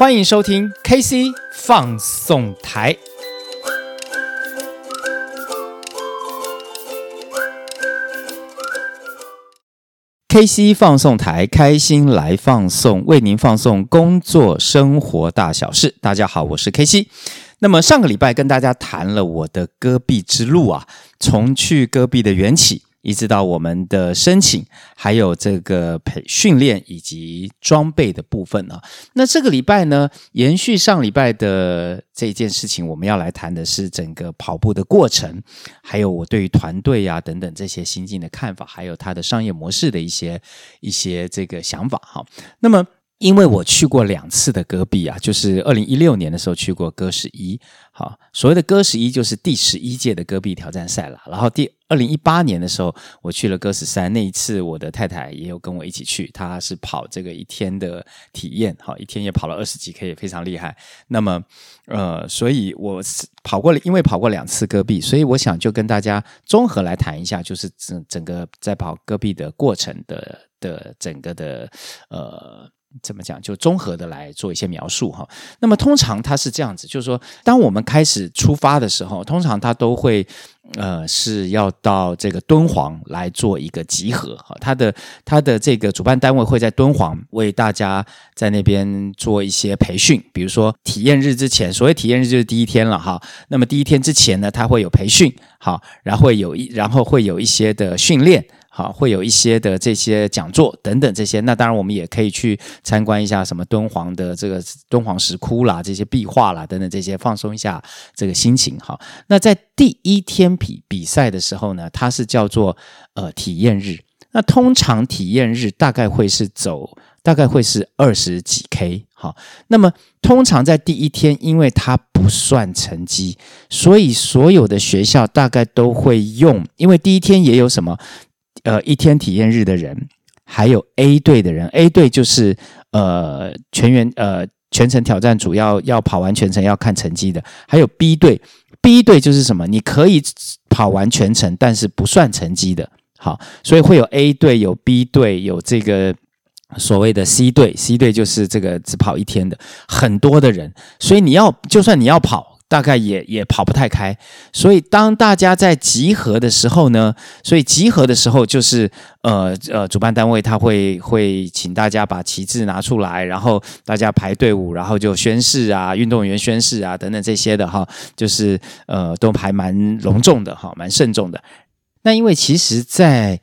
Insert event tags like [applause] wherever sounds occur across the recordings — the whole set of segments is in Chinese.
欢迎收听 KC 放送台。KC 放送台，开心来放送，为您放送工作生活大小事。大家好，我是 KC。那么上个礼拜跟大家谈了我的戈壁之路啊，从去戈壁的缘起。一直到我们的申请，还有这个培训练以及装备的部分啊。那这个礼拜呢，延续上礼拜的这件事情，我们要来谈的是整个跑步的过程，还有我对于团队呀等等这些心境的看法，还有它的商业模式的一些一些这个想法哈。那么。因为我去过两次的戈壁啊，就是二零一六年的时候去过戈十一，好，所谓的戈十一就是第十一届的戈壁挑战赛了。然后第二零一八年的时候，我去了戈十三，那一次我的太太也有跟我一起去，她是跑这个一天的体验，好，一天也跑了二十几 K，也非常厉害。那么，呃，所以我跑过了，因为跑过两次戈壁，所以我想就跟大家综合来谈一下，就是整整个在跑戈壁的过程的的整个的呃。怎么讲？就综合的来做一些描述哈。那么通常它是这样子，就是说，当我们开始出发的时候，通常它都会呃是要到这个敦煌来做一个集合哈。它的它的这个主办单位会在敦煌为大家在那边做一些培训，比如说体验日之前，所谓体验日就是第一天了哈。那么第一天之前呢，它会有培训，好，然后有一然后会有一些的训练。啊，会有一些的这些讲座等等这些，那当然我们也可以去参观一下什么敦煌的这个敦煌石窟啦，这些壁画啦等等这些，放松一下这个心情。好，那在第一天比比赛的时候呢，它是叫做呃体验日。那通常体验日大概会是走，大概会是二十几 K。好，那么通常在第一天，因为它不算成绩，所以所有的学校大概都会用，因为第一天也有什么。呃，一天体验日的人，还有 A 队的人，A 队就是呃全员呃全程挑战主要要跑完全程要看成绩的，还有 B 队，B 队就是什么？你可以跑完全程，但是不算成绩的。好，所以会有 A 队，有 B 队，有这个所谓的 C 队，C 队就是这个只跑一天的，很多的人，所以你要就算你要跑。大概也也跑不太开，所以当大家在集合的时候呢，所以集合的时候就是呃呃，主办单位他会会请大家把旗帜拿出来，然后大家排队伍，然后就宣誓啊，运动员宣誓啊等等这些的哈，就是呃都还蛮隆重的哈，蛮慎重的。那因为其实，在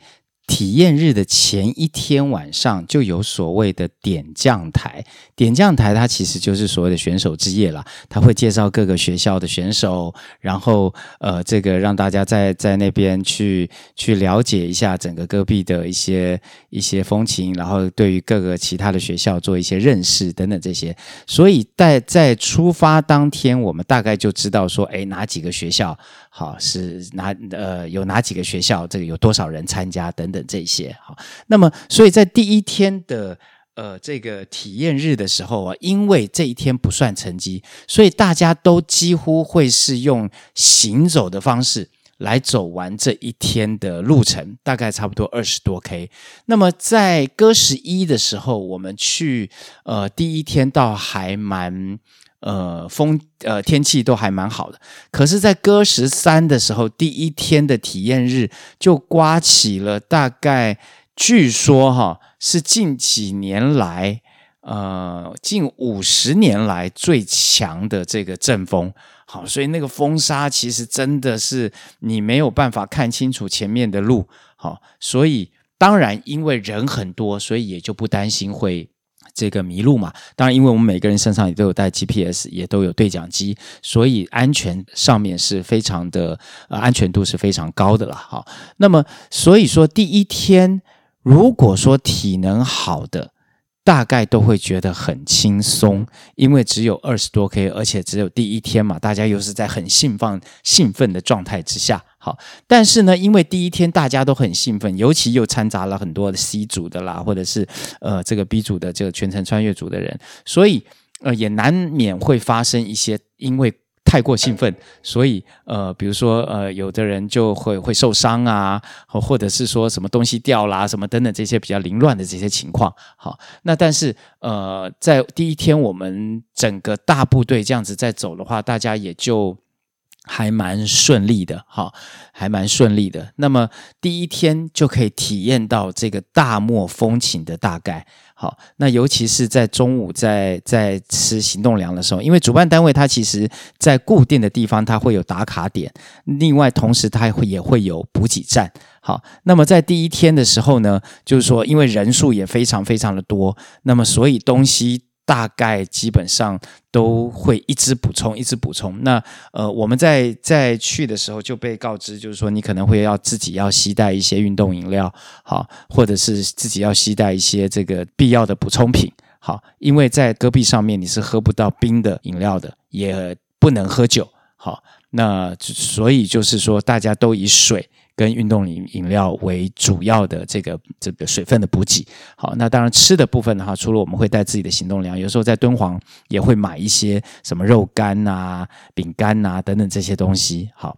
体验日的前一天晚上就有所谓的点将台，点将台它其实就是所谓的选手之夜啦，他会介绍各个学校的选手，然后呃，这个让大家在在那边去去了解一下整个戈壁的一些一些风情，然后对于各个其他的学校做一些认识等等这些。所以在在出发当天，我们大概就知道说，哎，哪几个学校好是哪呃有哪几个学校，这个有多少人参加等等。这些好，那么所以在第一天的呃这个体验日的时候啊，因为这一天不算成绩，所以大家都几乎会是用行走的方式来走完这一天的路程，大概差不多二十多 K。那么在戈十一的时候，我们去呃第一天倒还蛮。呃，风呃天气都还蛮好的，可是，在戈十三的时候，第一天的体验日就刮起了大概，据说哈是近几年来，呃近五十年来最强的这个阵风。好，所以那个风沙其实真的是你没有办法看清楚前面的路。好，所以当然因为人很多，所以也就不担心会。这个迷路嘛，当然，因为我们每个人身上也都有带 GPS，也都有对讲机，所以安全上面是非常的，呃，安全度是非常高的了。哈，那么所以说第一天，如果说体能好的，大概都会觉得很轻松，因为只有二十多 K，而且只有第一天嘛，大家又是在很兴奋、兴奋的状态之下。好，但是呢，因为第一天大家都很兴奋，尤其又掺杂了很多的 C 组的啦，或者是呃这个 B 组的这个全程穿越组的人，所以呃也难免会发生一些因为太过兴奋，所以呃，比如说呃，有的人就会会受伤啊，或者是说什么东西掉啦，什么等等这些比较凌乱的这些情况。好，那但是呃，在第一天我们整个大部队这样子在走的话，大家也就还蛮顺利的，哈，还蛮顺利的。那么第一天就可以体验到这个大漠风情的大概。好，那尤其是在中午在在吃行动粮的时候，因为主办单位它其实在固定的地方它会有打卡点，另外同时它会也会有补给站。好，那么在第一天的时候呢，就是说因为人数也非常非常的多，那么所以东西。大概基本上都会一直补充，一直补充。那呃，我们在在去的时候就被告知，就是说你可能会要自己要携带一些运动饮料，好，或者是自己要携带一些这个必要的补充品，好，因为在戈壁上面你是喝不到冰的饮料的，也不能喝酒，好，那所以就是说大家都以水。跟运动饮饮料为主要的这个这个水分的补给，好，那当然吃的部分的话，除了我们会带自己的行动粮，有时候在敦煌也会买一些什么肉干啊、饼干啊等等这些东西，好。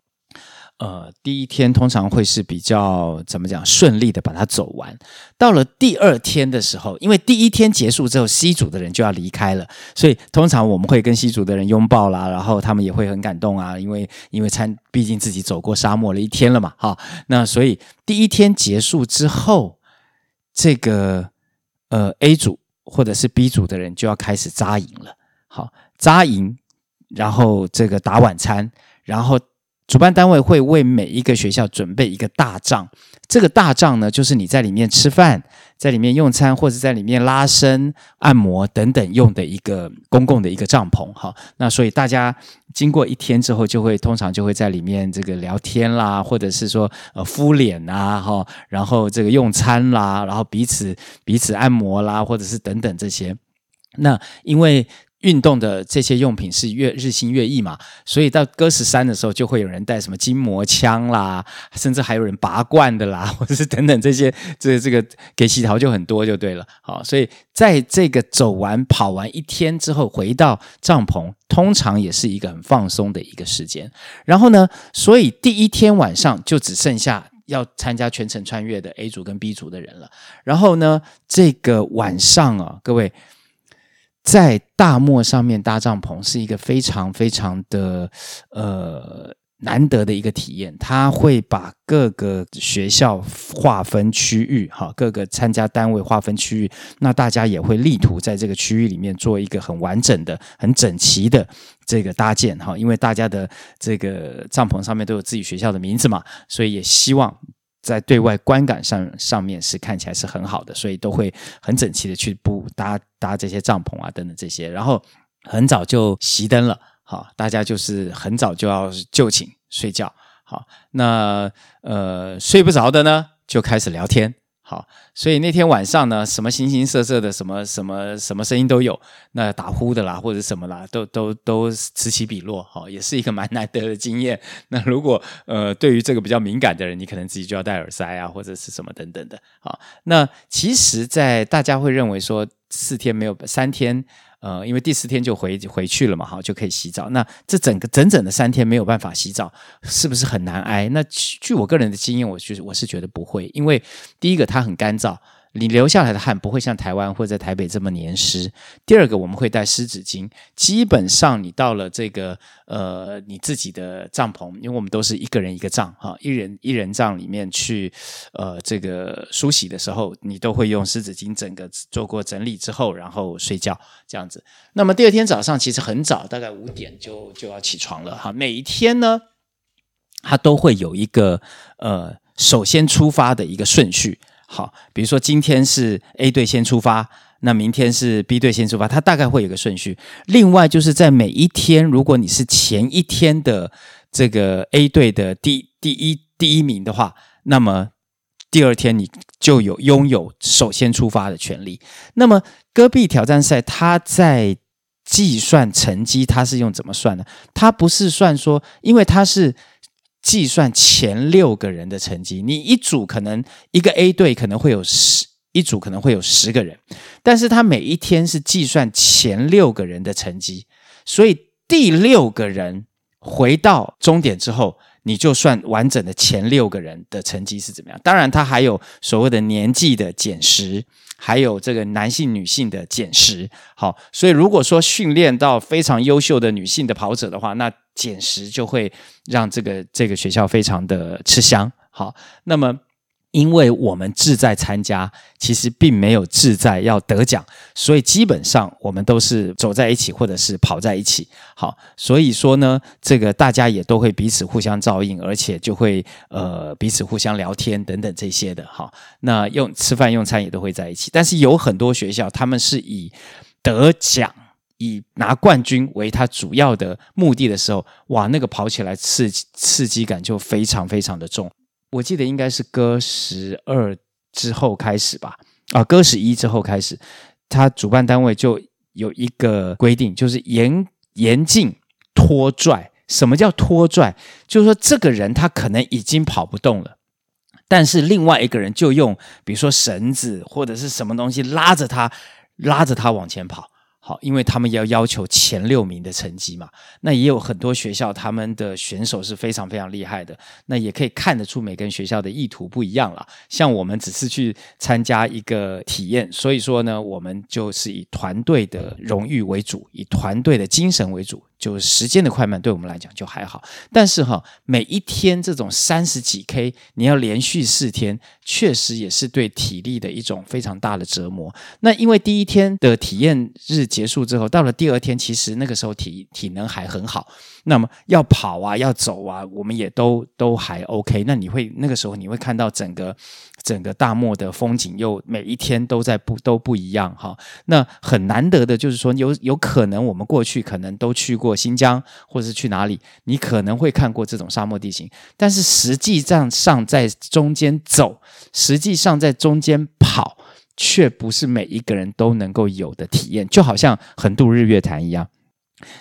呃，第一天通常会是比较怎么讲顺利的把它走完。到了第二天的时候，因为第一天结束之后，C 组的人就要离开了，所以通常我们会跟 C 组的人拥抱啦，然后他们也会很感动啊，因为因为参毕竟自己走过沙漠了一天了嘛，哈。那所以第一天结束之后，这个呃 A 组或者是 B 组的人就要开始扎营了，好，扎营，然后这个打晚餐，然后。主办单位会为每一个学校准备一个大帐，这个大帐呢，就是你在里面吃饭、在里面用餐，或者在里面拉伸、按摩等等用的一个公共的一个帐篷。哈，那所以大家经过一天之后，就会通常就会在里面这个聊天啦，或者是说呃敷脸啊，哈，然后这个用餐啦，然后彼此彼此按摩啦，或者是等等这些。那因为。运动的这些用品是越日新月异嘛，所以到戈十三的时候，就会有人带什么筋膜枪啦，甚至还有人拔罐的啦，[laughs] 或者是等等这些，这、这个给洗头就很多就对了。好，所以在这个走完跑完一天之后，回到帐篷，通常也是一个很放松的一个时间。然后呢，所以第一天晚上就只剩下要参加全程穿越的 A 组跟 B 组的人了。然后呢，这个晚上啊，各位。在大漠上面搭帐篷是一个非常非常的呃难得的一个体验。他会把各个学校划分区域，哈，各个参加单位划分区域。那大家也会力图在这个区域里面做一个很完整的、很整齐的这个搭建，哈，因为大家的这个帐篷上面都有自己学校的名字嘛，所以也希望。在对外观感上上面是看起来是很好的，所以都会很整齐的去布搭搭这些帐篷啊等等这些，然后很早就熄灯了，好，大家就是很早就要就寝睡觉，好，那呃睡不着的呢就开始聊天。好，所以那天晚上呢，什么形形色色的，什么什么什么声音都有，那打呼的啦，或者什么啦，都都都此起彼落，好，也是一个蛮难得的经验。那如果呃，对于这个比较敏感的人，你可能自己就要戴耳塞啊，或者是什么等等的。好，那其实，在大家会认为说四天没有三天。呃，因为第四天就回回去了嘛，哈，就可以洗澡。那这整个整整的三天没有办法洗澡，是不是很难挨？那据我个人的经验，我就是我是觉得不会，因为第一个它很干燥。你流下来的汗不会像台湾或者在台北这么黏湿。第二个，我们会带湿纸巾。基本上，你到了这个呃你自己的帐篷，因为我们都是一个人一个帐哈，一人一人帐里面去呃这个梳洗的时候，你都会用湿纸巾整个做过整理之后，然后睡觉这样子。那么第二天早上其实很早，大概五点就就要起床了哈。每一天呢，它都会有一个呃首先出发的一个顺序。好，比如说今天是 A 队先出发，那明天是 B 队先出发，它大概会有个顺序。另外就是在每一天，如果你是前一天的这个 A 队的第第一第一名的话，那么第二天你就有拥有首先出发的权利。那么戈壁挑战赛它在计算成绩，它是用怎么算呢？它不是算说，因为它是。计算前六个人的成绩，你一组可能一个 A 队可能会有十一组可能会有十个人，但是他每一天是计算前六个人的成绩，所以第六个人回到终点之后，你就算完整的前六个人的成绩是怎么样？当然，他还有所谓的年纪的减十，还有这个男性、女性的减食。好，所以如果说训练到非常优秀的女性的跑者的话，那减食就会让这个这个学校非常的吃香。好，那么。因为我们志在参加，其实并没有志在要得奖，所以基本上我们都是走在一起，或者是跑在一起。好，所以说呢，这个大家也都会彼此互相照应，而且就会呃彼此互相聊天等等这些的。好，那用吃饭用餐也都会在一起。但是有很多学校，他们是以得奖、以拿冠军为他主要的目的的时候，哇，那个跑起来刺刺激感就非常非常的重。我记得应该是戈十二之后开始吧，啊，戈十一之后开始，他主办单位就有一个规定，就是严严禁拖拽。什么叫拖拽？就是说这个人他可能已经跑不动了，但是另外一个人就用比如说绳子或者是什么东西拉着他，拉着他往前跑。好，因为他们要要求前六名的成绩嘛，那也有很多学校他们的选手是非常非常厉害的，那也可以看得出每个学校的意图不一样了。像我们只是去参加一个体验，所以说呢，我们就是以团队的荣誉为主，以团队的精神为主。就时间的快慢对我们来讲就还好，但是哈，每一天这种三十几 K，你要连续四天，确实也是对体力的一种非常大的折磨。那因为第一天的体验日结束之后，到了第二天，其实那个时候体体能还很好，那么要跑啊，要走啊，我们也都都还 OK。那你会那个时候你会看到整个。整个大漠的风景又每一天都在不都不一样哈，那很难得的就是说有有可能我们过去可能都去过过新疆或者是去哪里，你可能会看过这种沙漠地形，但是实际上上在中间走，实际上在中间跑，却不是每一个人都能够有的体验，就好像横渡日月潭一样。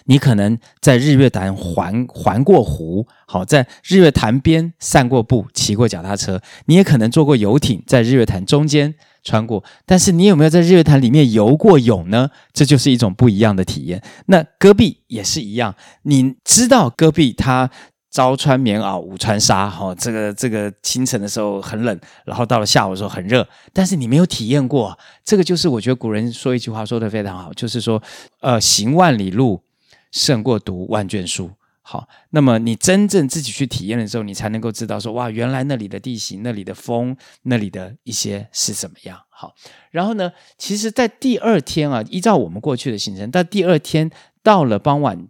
你可能在日月潭环环过湖，好，在日月潭边散过步，骑过脚踏车。你也可能坐过游艇，在日月潭中间穿过。但是你有没有在日月潭里面游过泳呢？这就是一种不一样的体验。那戈壁也是一样，你知道戈壁它朝穿棉袄，午穿纱，哈，这个这个清晨的时候很冷，然后到了下午的时候很热。但是你没有体验过，这个就是我觉得古人说一句话说得非常好，就是说，呃，行万里路。胜过读万卷书。好，那么你真正自己去体验的时候，你才能够知道说，哇，原来那里的地形、那里的风、那里的一些是怎么样。好，然后呢，其实，在第二天啊，依照我们过去的行程，到第二天到了傍晚。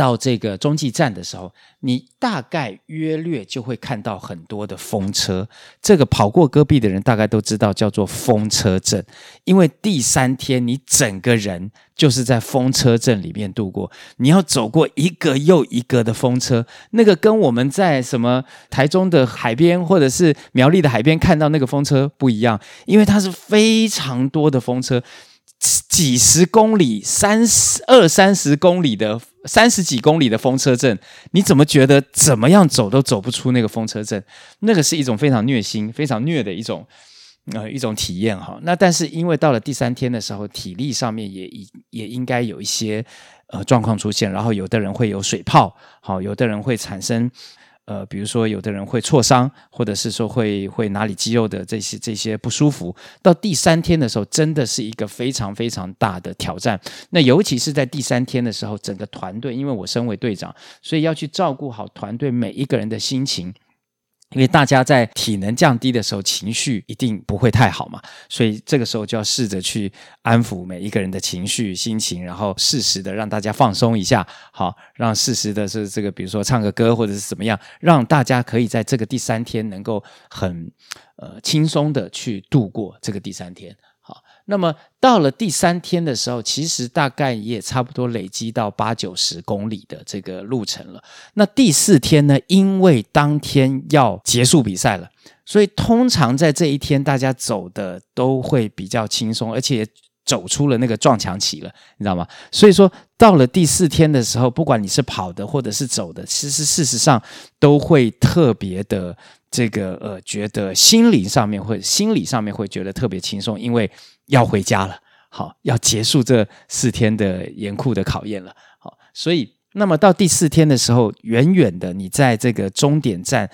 到这个中继站的时候，你大概约略就会看到很多的风车。这个跑过戈壁的人大概都知道，叫做风车阵。因为第三天你整个人就是在风车阵里面度过，你要走过一个又一个的风车，那个跟我们在什么台中的海边或者是苗栗的海边看到那个风车不一样，因为它是非常多的风车。几十公里、三十二三十公里的三十几公里的风车阵，你怎么觉得怎么样走都走不出那个风车阵？那个是一种非常虐心、非常虐的一种呃一种体验哈。那但是因为到了第三天的时候，体力上面也也应该有一些呃状况出现，然后有的人会有水泡，好，有的人会产生。呃，比如说，有的人会挫伤，或者是说会会哪里肌肉的这些这些不舒服。到第三天的时候，真的是一个非常非常大的挑战。那尤其是在第三天的时候，整个团队，因为我身为队长，所以要去照顾好团队每一个人的心情。因为大家在体能降低的时候，情绪一定不会太好嘛，所以这个时候就要试着去安抚每一个人的情绪、心情，然后适时的让大家放松一下，好，让适时的是这个，比如说唱个歌或者是怎么样，让大家可以在这个第三天能够很呃轻松的去度过这个第三天。那么到了第三天的时候，其实大概也差不多累积到八九十公里的这个路程了。那第四天呢，因为当天要结束比赛了，所以通常在这一天大家走的都会比较轻松，而且走出了那个撞墙期了，你知道吗？所以说到了第四天的时候，不管你是跑的或者是走的，其实事实上都会特别的这个呃，觉得心灵上面会心理上面会觉得特别轻松，因为。要回家了，好，要结束这四天的严酷的考验了，好，所以那么到第四天的时候，远远的你在这个终点站，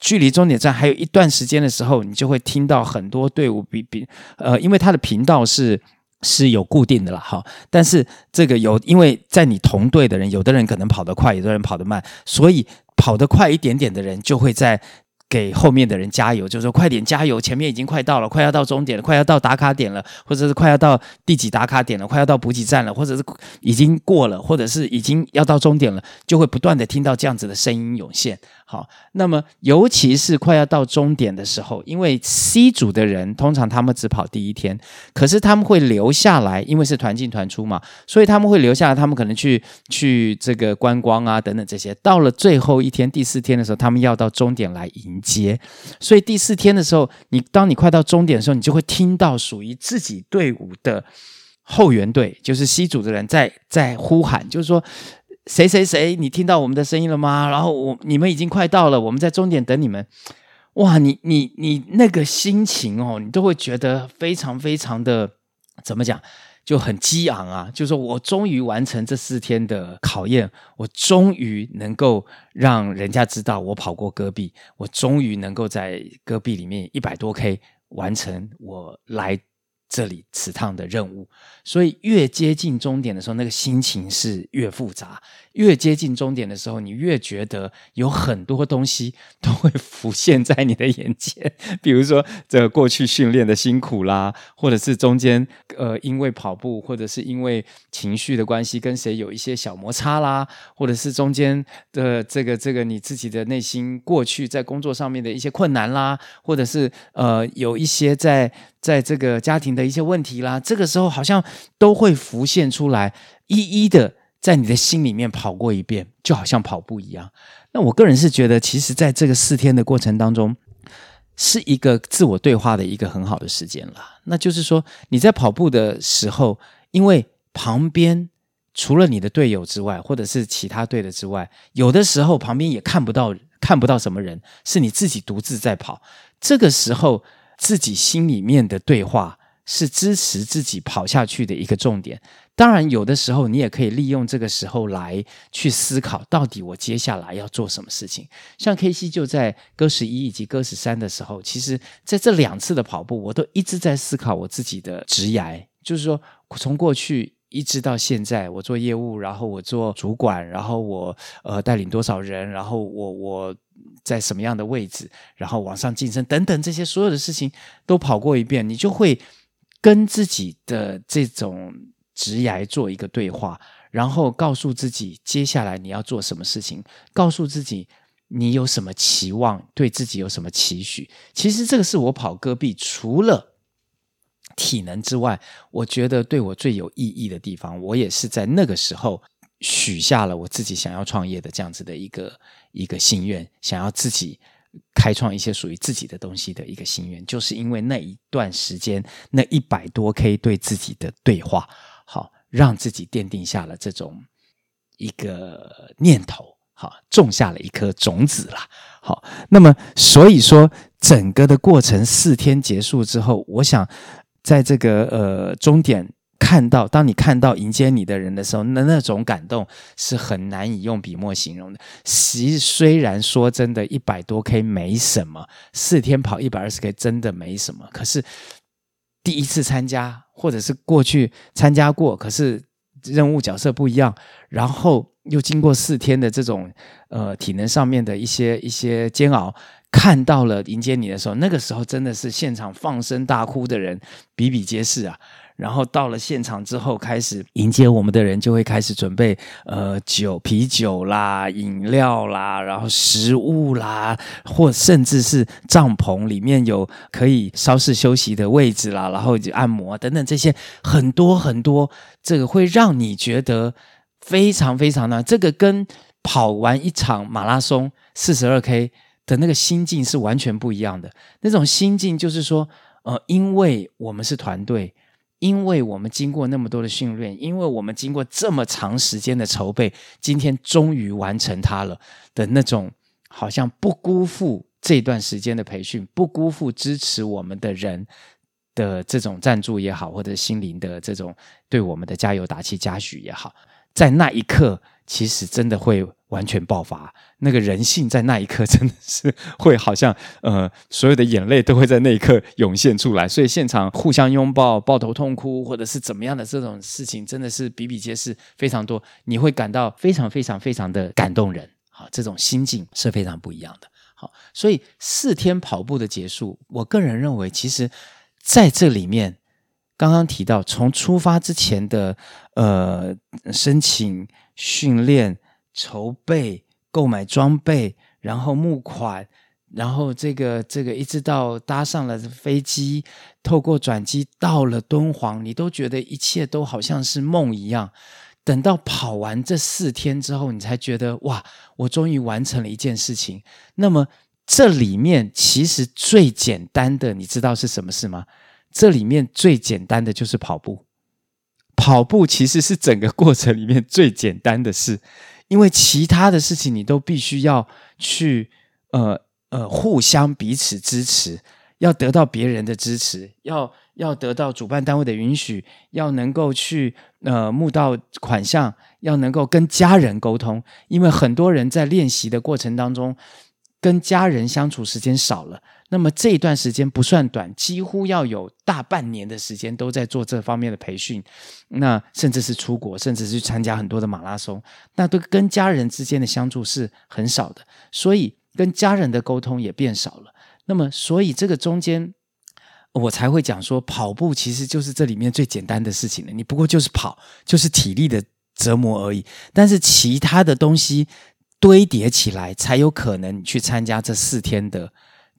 距离终点站还有一段时间的时候，你就会听到很多队伍比比呃，因为它的频道是是有固定的了哈，但是这个有因为在你同队的人，有的人可能跑得快，有的人跑得慢，所以跑得快一点点的人就会在。给后面的人加油，就是说快点加油，前面已经快到了，快要到终点了，快要到打卡点了，或者是快要到第几打卡点了，快要到补给站了，或者是已经过了，或者是已经要到终点了，就会不断的听到这样子的声音涌现。好，那么尤其是快要到终点的时候，因为 C 组的人通常他们只跑第一天，可是他们会留下来，因为是团进团出嘛，所以他们会留下来，他们可能去去这个观光啊等等这些。到了最后一天第四天的时候，他们要到终点来迎接，所以第四天的时候，你当你快到终点的时候，你就会听到属于自己队伍的后援队，就是 C 组的人在在呼喊，就是说。谁谁谁，你听到我们的声音了吗？然后我你们已经快到了，我们在终点等你们。哇，你你你那个心情哦，你都会觉得非常非常的怎么讲，就很激昂啊！就是说我终于完成这四天的考验，我终于能够让人家知道我跑过戈壁，我终于能够在戈壁里面一百多 K 完成我来。这里此趟的任务，所以越接近终点的时候，那个心情是越复杂。越接近终点的时候，你越觉得有很多东西都会浮现在你的眼前，[laughs] 比如说这过去训练的辛苦啦，或者是中间呃因为跑步，或者是因为情绪的关系跟谁有一些小摩擦啦，或者是中间的这个这个你自己的内心过去在工作上面的一些困难啦，或者是呃有一些在。在这个家庭的一些问题啦，这个时候好像都会浮现出来，一一的在你的心里面跑过一遍，就好像跑步一样。那我个人是觉得，其实在这个四天的过程当中，是一个自我对话的一个很好的时间了。那就是说，你在跑步的时候，因为旁边除了你的队友之外，或者是其他队的之外，有的时候旁边也看不到看不到什么人，是你自己独自在跑。这个时候。自己心里面的对话是支持自己跑下去的一个重点。当然，有的时候你也可以利用这个时候来去思考，到底我接下来要做什么事情。像 KC 就在戈十一以及戈十三的时候，其实在这两次的跑步，我都一直在思考我自己的职涯，就是说从过去一直到现在，我做业务，然后我做主管，然后我呃带领多少人，然后我我。在什么样的位置，然后往上晋升等等，这些所有的事情都跑过一遍，你就会跟自己的这种职涯做一个对话，然后告诉自己接下来你要做什么事情，告诉自己你有什么期望，对自己有什么期许。其实这个是我跑戈壁除了体能之外，我觉得对我最有意义的地方。我也是在那个时候。许下了我自己想要创业的这样子的一个一个心愿，想要自己开创一些属于自己的东西的一个心愿，就是因为那一段时间那一百多 K 对自己的对话，好，让自己奠定下了这种一个念头，好，种下了一颗种子啦。好，那么所以说整个的过程四天结束之后，我想在这个呃终点。看到，当你看到迎接你的人的时候，那那种感动是很难以用笔墨形容的。其实虽然说真的，一百多 K 没什么，四天跑一百二十 K 真的没什么。可是第一次参加，或者是过去参加过，可是任务角色不一样，然后又经过四天的这种呃体能上面的一些一些煎熬，看到了迎接你的时候，那个时候真的是现场放声大哭的人比比皆是啊。然后到了现场之后，开始迎接我们的人就会开始准备呃酒、啤酒啦、饮料啦，然后食物啦，或甚至是帐篷里面有可以稍事休息的位置啦，然后就按摩等等这些很多很多，这个会让你觉得非常非常的这个跟跑完一场马拉松四十二 K 的那个心境是完全不一样的。那种心境就是说，呃，因为我们是团队。因为我们经过那么多的训练，因为我们经过这么长时间的筹备，今天终于完成它了的那种，好像不辜负这段时间的培训，不辜负支持我们的人的这种赞助也好，或者心灵的这种对我们的加油打气嘉许也好，在那一刻，其实真的会完全爆发。那个人性在那一刻 [laughs] 真的是会好像呃，所有的眼泪都会在那一刻涌现出来。所以现场互相拥抱、抱头痛哭，或者是怎么样的这种事情，真的是比比皆是，非常多。你会感到非常非常非常的感动人。好，这种心境是非常不一样的。好，所以四天跑步的结束，我个人认为，其实在这里面。刚刚提到，从出发之前的呃申请、训练、筹备、购买装备，然后募款，然后这个这个一直到搭上了飞机，透过转机到了敦煌，你都觉得一切都好像是梦一样。等到跑完这四天之后，你才觉得哇，我终于完成了一件事情。那么这里面其实最简单的，你知道是什么事吗？这里面最简单的就是跑步，跑步其实是整个过程里面最简单的事，因为其他的事情你都必须要去呃呃互相彼此支持，要得到别人的支持，要要得到主办单位的允许，要能够去呃募到款项，要能够跟家人沟通，因为很多人在练习的过程当中跟家人相处时间少了。那么这一段时间不算短，几乎要有大半年的时间都在做这方面的培训，那甚至是出国，甚至是参加很多的马拉松，那都跟家人之间的相处是很少的，所以跟家人的沟通也变少了。那么，所以这个中间我才会讲说，跑步其实就是这里面最简单的事情了，你不过就是跑，就是体力的折磨而已，但是其他的东西堆叠起来，才有可能你去参加这四天的。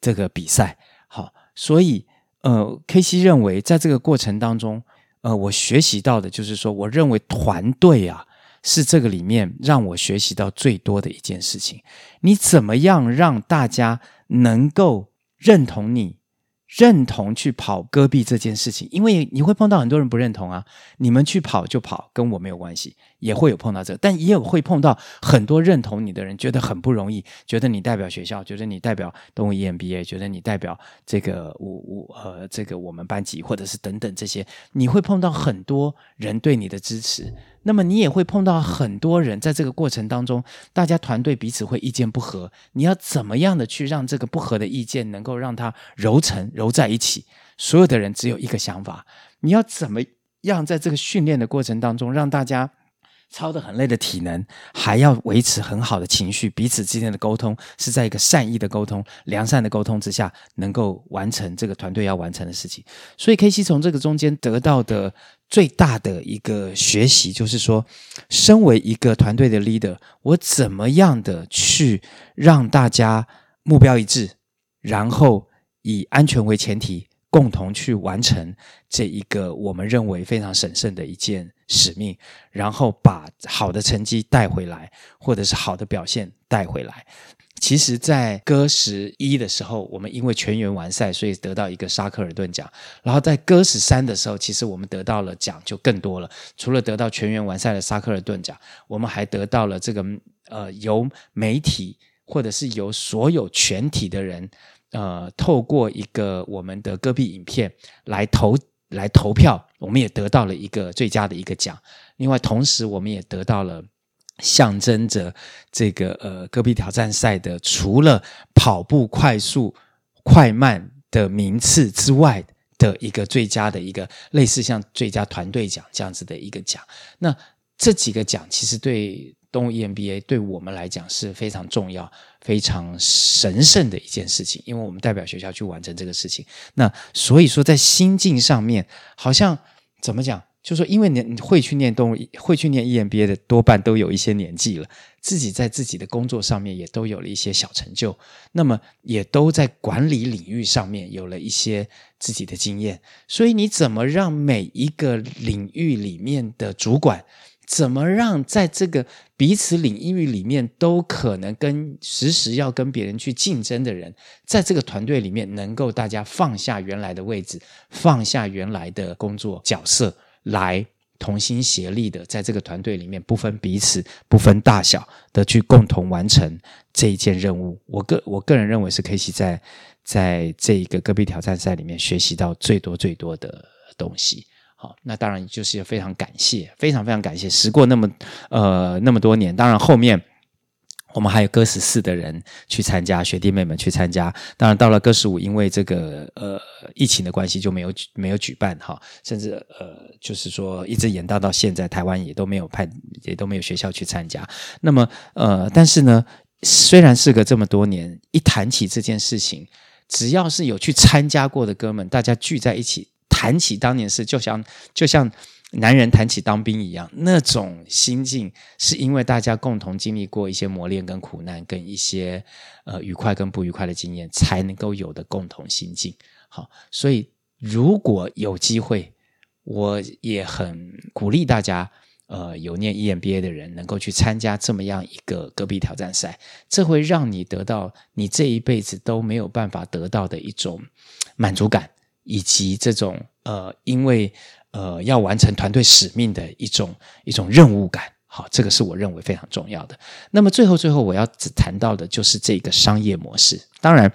这个比赛好，所以呃，KC 认为在这个过程当中，呃，我学习到的就是说，我认为团队啊是这个里面让我学习到最多的一件事情。你怎么样让大家能够认同你？认同去跑戈壁这件事情，因为你会碰到很多人不认同啊。你们去跑就跑，跟我没有关系，也会有碰到这，但也有会碰到很多认同你的人，觉得很不容易，觉得你代表学校，觉得你代表东吴 EMBA，觉得你代表这个我我呃这个我们班级，或者是等等这些，你会碰到很多人对你的支持。那么你也会碰到很多人，在这个过程当中，大家团队彼此会意见不合，你要怎么样的去让这个不合的意见能够让它揉成揉在一起？所有的人只有一个想法，你要怎么样在这个训练的过程当中让大家。操得很累的体能，还要维持很好的情绪，彼此之间的沟通是在一个善意的沟通、良善的沟通之下，能够完成这个团队要完成的事情。所以，KC 从这个中间得到的最大的一个学习，就是说，身为一个团队的 leader，我怎么样的去让大家目标一致，然后以安全为前提。共同去完成这一个我们认为非常神圣的一件使命，然后把好的成绩带回来，或者是好的表现带回来。其实，在歌十一的时候，我们因为全员完赛，所以得到一个沙克尔顿奖。然后在歌十三的时候，其实我们得到了奖就更多了。除了得到全员完赛的沙克尔顿奖，我们还得到了这个呃由媒体或者是由所有全体的人。呃，透过一个我们的戈壁影片来投来投票，我们也得到了一个最佳的一个奖。另外，同时我们也得到了象征着这个呃戈壁挑战赛的除了跑步快速快慢的名次之外的一个最佳的一个类似像最佳团队奖这样子的一个奖。那这几个奖其实对。动物 EMBA 对我们来讲是非常重要、非常神圣的一件事情，因为我们代表学校去完成这个事情。那所以说，在心境上面，好像怎么讲？就说，因为你会去念动物、会去念 EMBA 的，多半都有一些年纪了，自己在自己的工作上面也都有了一些小成就，那么也都在管理领域上面有了一些自己的经验。所以，你怎么让每一个领域里面的主管？怎么让在这个彼此领域里面都可能跟时时要跟别人去竞争的人，在这个团队里面能够大家放下原来的位置，放下原来的工作角色，来同心协力的在这个团队里面不分彼此、不分大小的去共同完成这一件任务。我个我个人认为是 KC 在在这一个戈壁挑战赛里面学习到最多最多的东西。好，那当然就是非常感谢，非常非常感谢。时过那么呃那么多年，当然后面。我们还有歌十四的人去参加，学弟妹们去参加。当然，到了歌十五，因为这个呃疫情的关系，就没有没有举办哈，甚至呃就是说一直延到到现在，台湾也都没有派，也都没有学校去参加。那么呃，但是呢，虽然事隔这么多年，一谈起这件事情，只要是有去参加过的哥们，大家聚在一起谈起当年事，就像就像。男人谈起当兵一样，那种心境是因为大家共同经历过一些磨练跟苦难，跟一些呃愉快跟不愉快的经验，才能够有的共同心境。好，所以如果有机会，我也很鼓励大家，呃，有念 EMBA 的人能够去参加这么样一个戈壁挑战赛，这会让你得到你这一辈子都没有办法得到的一种满足感，以及这种呃，因为。呃，要完成团队使命的一种一种任务感，好，这个是我认为非常重要的。那么最后最后我要谈到的就是这个商业模式。当然，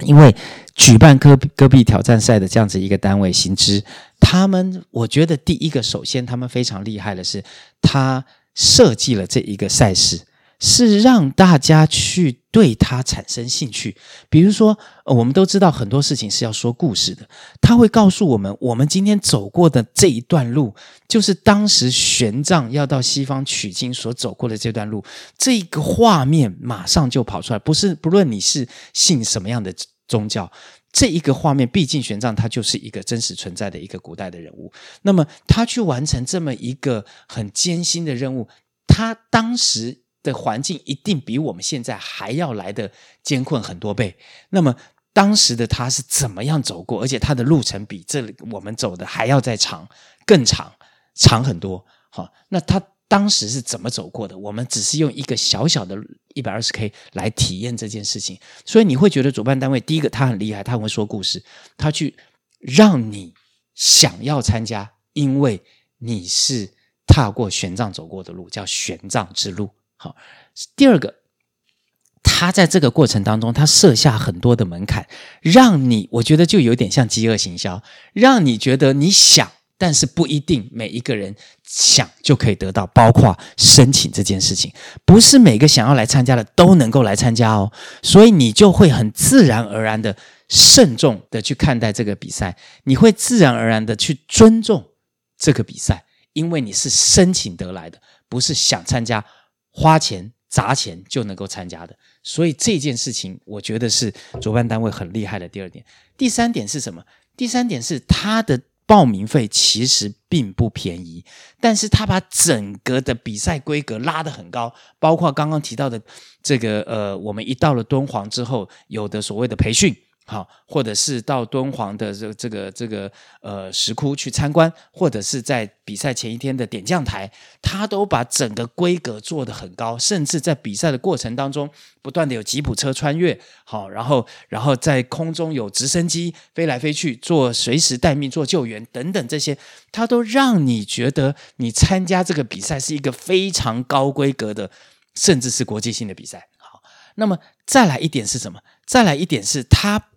因为举办戈戈壁挑战赛的这样子一个单位，行知他们，我觉得第一个，首先他们非常厉害的是，他设计了这一个赛事。是让大家去对他产生兴趣，比如说，我们都知道很多事情是要说故事的。他会告诉我们，我们今天走过的这一段路，就是当时玄奘要到西方取经所走过的这段路。这个画面马上就跑出来，不是不论你是信什么样的宗教，这一个画面，毕竟玄奘他就是一个真实存在的一个古代的人物。那么他去完成这么一个很艰辛的任务，他当时。的环境一定比我们现在还要来的艰困很多倍。那么当时的他是怎么样走过？而且他的路程比这里我们走的还要再长，更长，长很多。好，那他当时是怎么走过的？我们只是用一个小小的一百二十 K 来体验这件事情。所以你会觉得主办单位第一个他很厉害，他会说故事，他去让你想要参加，因为你是踏过玄奘走过的路，叫玄奘之路。好，第二个，他在这个过程当中，他设下很多的门槛，让你我觉得就有点像饥饿行销，让你觉得你想，但是不一定每一个人想就可以得到，包括申请这件事情，不是每个想要来参加的都能够来参加哦，所以你就会很自然而然的慎重的去看待这个比赛，你会自然而然的去尊重这个比赛，因为你是申请得来的，不是想参加。花钱砸钱就能够参加的，所以这件事情我觉得是主办单位很厉害的。第二点，第三点是什么？第三点是他的报名费其实并不便宜，但是他把整个的比赛规格拉得很高，包括刚刚提到的这个呃，我们一到了敦煌之后，有的所谓的培训。好，或者是到敦煌的这这个这个呃石窟去参观，或者是在比赛前一天的点将台，他都把整个规格做得很高，甚至在比赛的过程当中，不断的有吉普车穿越，好，然后然后在空中有直升机飞来飞去，做随时待命做救援等等这些，他都让你觉得你参加这个比赛是一个非常高规格的，甚至是国际性的比赛。好，那么再来一点是什么？再来一点是他。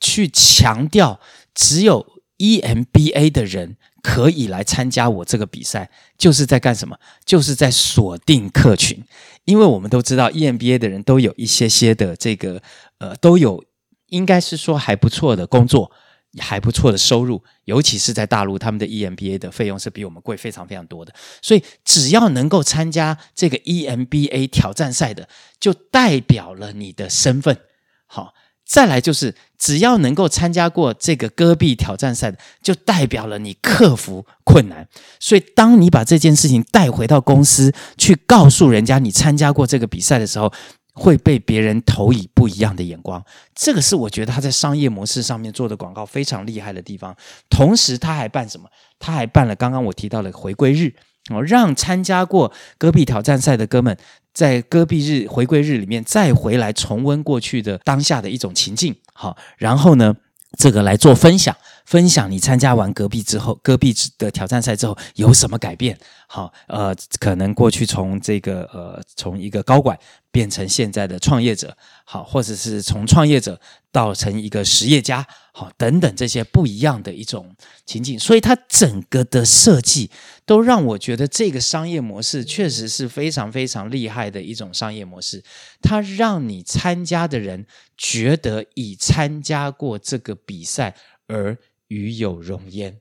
去强调只有 EMBA 的人可以来参加我这个比赛，就是在干什么？就是在锁定客群，因为我们都知道 EMBA 的人都有一些些的这个呃，都有应该是说还不错的工作，还不错的收入，尤其是在大陆，他们的 EMBA 的费用是比我们贵非常非常多的，所以只要能够参加这个 EMBA 挑战赛的，就代表了你的身份，好。再来就是，只要能够参加过这个戈壁挑战赛的，就代表了你克服困难。所以，当你把这件事情带回到公司去告诉人家你参加过这个比赛的时候，会被别人投以不一样的眼光。这个是我觉得他在商业模式上面做的广告非常厉害的地方。同时，他还办什么？他还办了刚刚我提到的回归日。哦，让参加过戈壁挑战赛的哥们在戈壁日回归日里面再回来重温过去的当下的一种情境，好，然后呢，这个来做分享，分享你参加完戈壁之后，戈壁的挑战赛之后有什么改变？好，呃，可能过去从这个呃从一个高管变成现在的创业者，好，或者是从创业者到成一个实业家。好，等等这些不一样的一种情景，所以它整个的设计都让我觉得这个商业模式确实是非常非常厉害的一种商业模式。它让你参加的人觉得已参加过这个比赛而与有荣焉。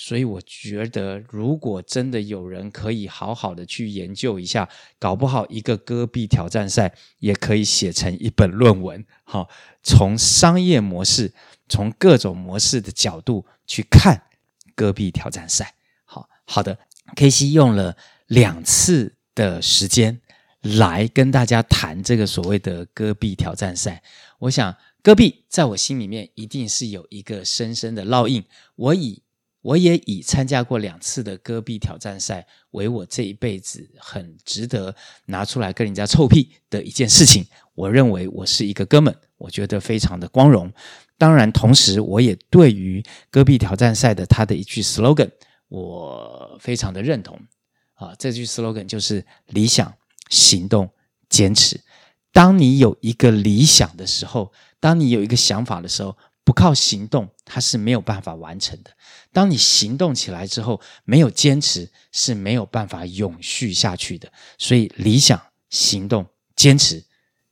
所以我觉得，如果真的有人可以好好的去研究一下，搞不好一个戈壁挑战赛也可以写成一本论文。好，从商业模式，从各种模式的角度去看戈壁挑战赛。好好的，KC 用了两次的时间来跟大家谈这个所谓的戈壁挑战赛。我想，戈壁在我心里面一定是有一个深深的烙印。我以我也以参加过两次的戈壁挑战赛为我这一辈子很值得拿出来跟人家臭屁的一件事情。我认为我是一个哥们，我觉得非常的光荣。当然，同时我也对于戈壁挑战赛的他的一句 slogan，我非常的认同。啊，这句 slogan 就是理想、行动、坚持。当你有一个理想的时候，当你有一个想法的时候，不靠行动，它是没有办法完成的。当你行动起来之后，没有坚持是没有办法永续下去的。所以，理想、行动、坚持，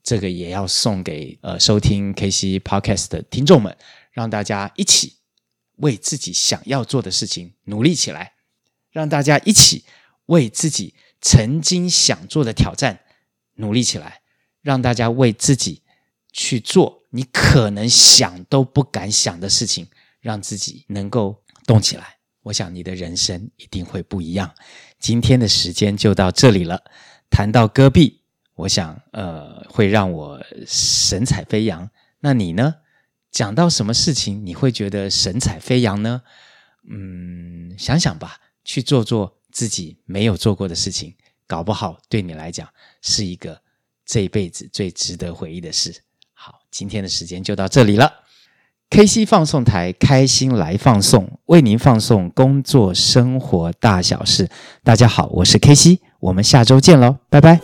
这个也要送给呃收听 KC Podcast 的听众们，让大家一起为自己想要做的事情努力起来，让大家一起为自己曾经想做的挑战努力起来，让大家为自己去做。你可能想都不敢想的事情，让自己能够动起来。我想你的人生一定会不一样。今天的时间就到这里了。谈到戈壁，我想呃会让我神采飞扬。那你呢？讲到什么事情你会觉得神采飞扬呢？嗯，想想吧，去做做自己没有做过的事情，搞不好对你来讲是一个这一辈子最值得回忆的事。今天的时间就到这里了。KC 放送台，开心来放送，为您放送工作生活大小事。大家好，我是 KC，我们下周见喽，拜拜。